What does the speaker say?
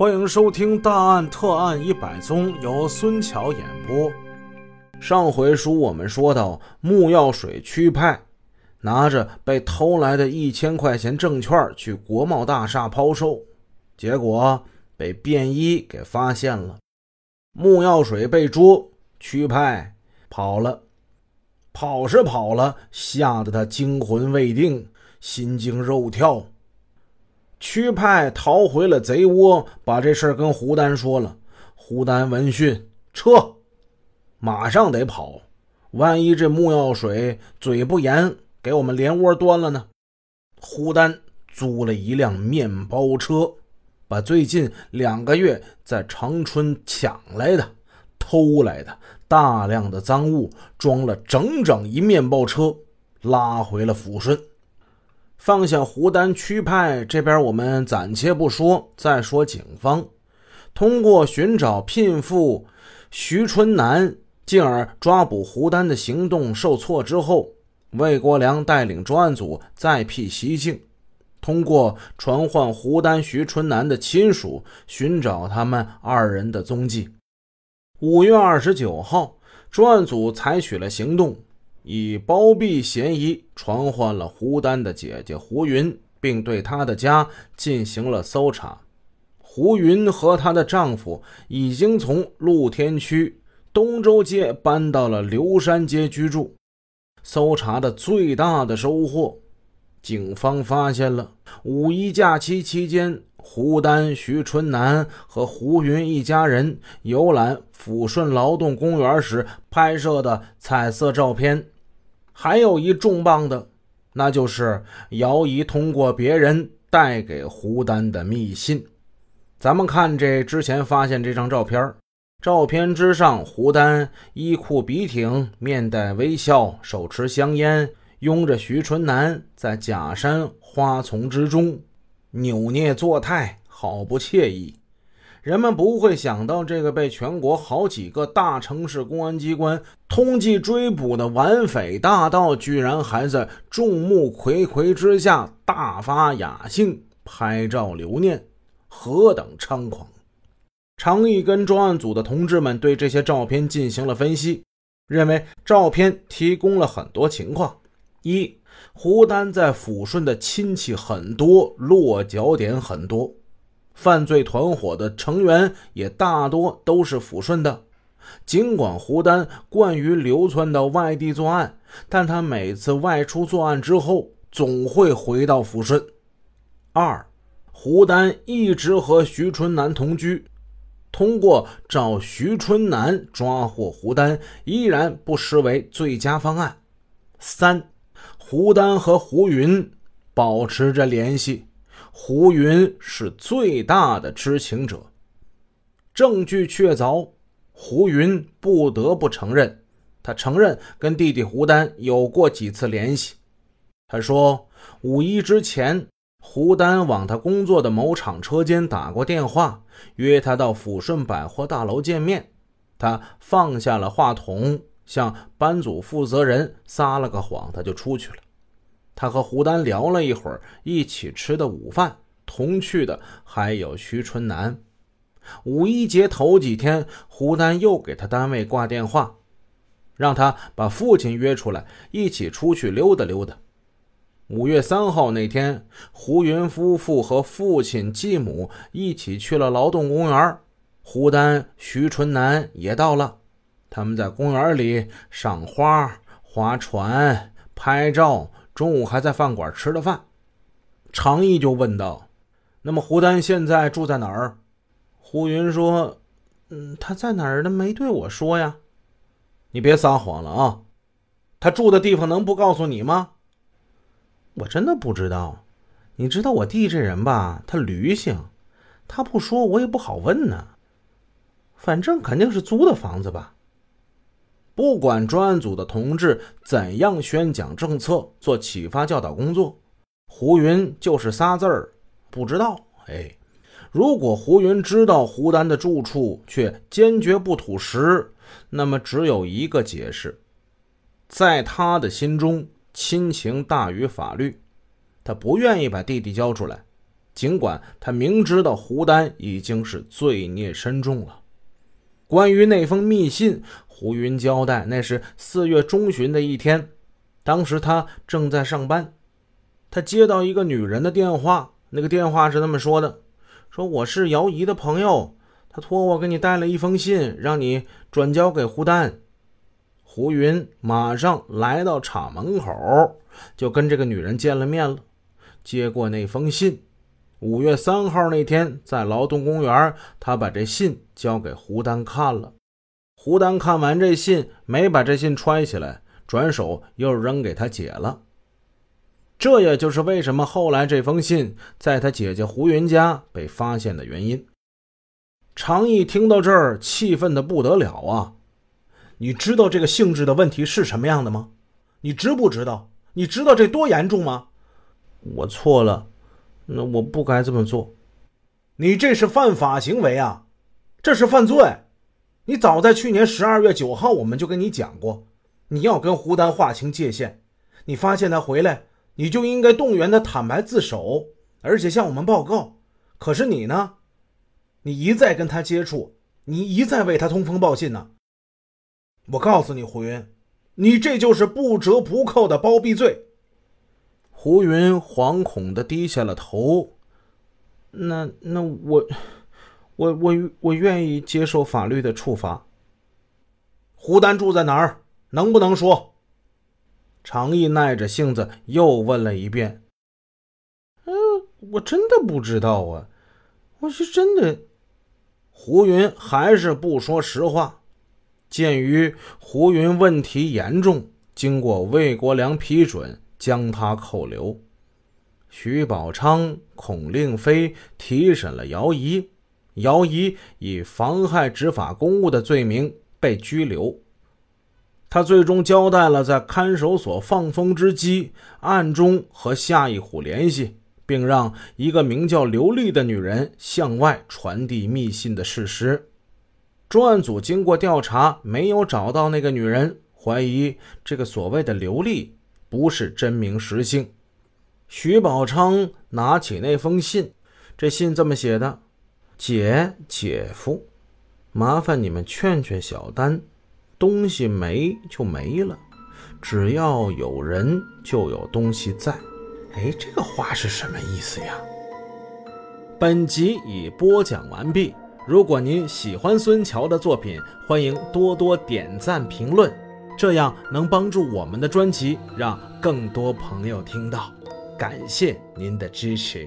欢迎收听《大案特案一百宗》，由孙桥演播。上回书我们说到，木药水区派拿着被偷来的一千块钱证券去国贸大厦抛售，结果被便衣给发现了。木药水被捉，区派跑了，跑是跑了，吓得他惊魂未定，心惊肉跳。区派逃回了贼窝，把这事跟胡丹说了。胡丹闻讯撤，马上得跑。万一这木药水嘴不严，给我们连窝端了呢？胡丹租了一辆面包车，把最近两个月在长春抢来的、偷来的大量的赃物装了整整一面包车，拉回了抚顺。放下胡丹区派这边，我们暂且不说。再说警方，通过寻找聘妇徐春南，进而抓捕胡丹的行动受挫之后，魏国良带领专案组再辟蹊径，通过传唤胡丹、徐春南的亲属，寻找他们二人的踪迹。五月二十九号，专案组采取了行动。以包庇嫌疑传唤了胡丹的姐姐胡云，并对她的家进行了搜查。胡云和她的丈夫已经从露天区东周街搬到了刘山街居住。搜查的最大的收获，警方发现了五一假期期间，胡丹、徐春南和胡云一家人游览抚顺劳动公园时拍摄的彩色照片。还有一重磅的，那就是姚怡通过别人带给胡丹的密信。咱们看这之前发现这张照片，照片之上，胡丹衣裤笔挺，面带微笑，手持香烟，拥着徐春南在假山花丛之中扭捏作态，好不惬意。人们不会想到，这个被全国好几个大城市公安机关通缉追捕的顽匪大盗，居然还在众目睽睽之下大发雅兴拍照留念，何等猖狂！常毅跟专案组的同志们对这些照片进行了分析，认为照片提供了很多情况：一，胡丹在抚顺的亲戚很多，落脚点很多。犯罪团伙的成员也大多都是抚顺的。尽管胡丹惯于流窜到外地作案，但他每次外出作案之后，总会回到抚顺。二，胡丹一直和徐春南同居，通过找徐春南抓获胡丹，依然不失为最佳方案。三，胡丹和胡云保持着联系。胡云是最大的知情者，证据确凿。胡云不得不承认，他承认跟弟弟胡丹有过几次联系。他说，五一之前，胡丹往他工作的某厂车间打过电话，约他到抚顺百货大楼见面。他放下了话筒，向班组负责人撒了个谎，他就出去了。他和胡丹聊了一会儿，一起吃的午饭，同去的还有徐春南。五一节头几天，胡丹又给他单位挂电话，让他把父亲约出来，一起出去溜达溜达。五月三号那天，胡云夫妇和父亲继母一起去了劳动公园，胡丹、徐春南也到了。他们在公园里赏花、划船、拍照。中午还在饭馆吃了饭，常毅就问道：“那么胡丹现在住在哪儿？”胡云说：“嗯，他在哪儿呢？没对我说呀。”你别撒谎了啊！他住的地方能不告诉你吗？我真的不知道。你知道我弟这人吧？他驴性，他不说我也不好问呢。反正肯定是租的房子吧。不管专案组的同志怎样宣讲政策、做启发教导工作，胡云就是仨字儿不知道。哎，如果胡云知道胡丹的住处，却坚决不吐实，那么只有一个解释：在他的心中，亲情大于法律，他不愿意把弟弟交出来。尽管他明知道胡丹已经是罪孽深重了。关于那封密信，胡云交代，那是四月中旬的一天，当时他正在上班，他接到一个女人的电话，那个电话是这么说的：“说我是姚姨的朋友，他托我给你带了一封信，让你转交给胡丹。”胡云马上来到厂门口，就跟这个女人见了面了，接过那封信。五月三号那天，在劳动公园，他把这信交给胡丹看了。胡丹看完这信，没把这信揣起来，转手又扔给他姐了。这也就是为什么后来这封信在他姐姐胡云家被发现的原因。常毅听到这儿，气愤的不得了啊！你知道这个性质的问题是什么样的吗？你知不知道？你知道这多严重吗？我错了，那我不该这么做。你这是犯法行为啊，这是犯罪。你早在去年十二月九号，我们就跟你讲过，你要跟胡丹划清界限。你发现他回来，你就应该动员他坦白自首，而且向我们报告。可是你呢？你一再跟他接触，你一再为他通风报信呢。我告诉你，胡云，你这就是不折不扣的包庇罪。胡云惶恐的低下了头。那那我，我我我愿意接受法律的处罚。胡丹住在哪儿？能不能说？常毅耐着性子又问了一遍。嗯，我真的不知道啊，我是真的。胡云还是不说实话。鉴于胡云问题严重，经过魏国良批准，将他扣留。徐宝昌、孔令飞提审了姚仪，姚怡以妨害执法公务的罪名被拘留。他最终交代了在看守所放风之机，暗中和夏一虎联系，并让一个名叫刘丽的女人向外传递密信的事实。专案组经过调查，没有找到那个女人，怀疑这个所谓的刘丽不是真名实姓。徐宝昌拿起那封信，这信这么写的：“姐姐夫，麻烦你们劝劝小丹，东西没就没了，只要有人就有东西在。”哎，这个话是什么意思呀？本集已播讲完毕。如果您喜欢孙桥的作品，欢迎多多点赞评论，这样能帮助我们的专辑让更多朋友听到。感谢您的支持。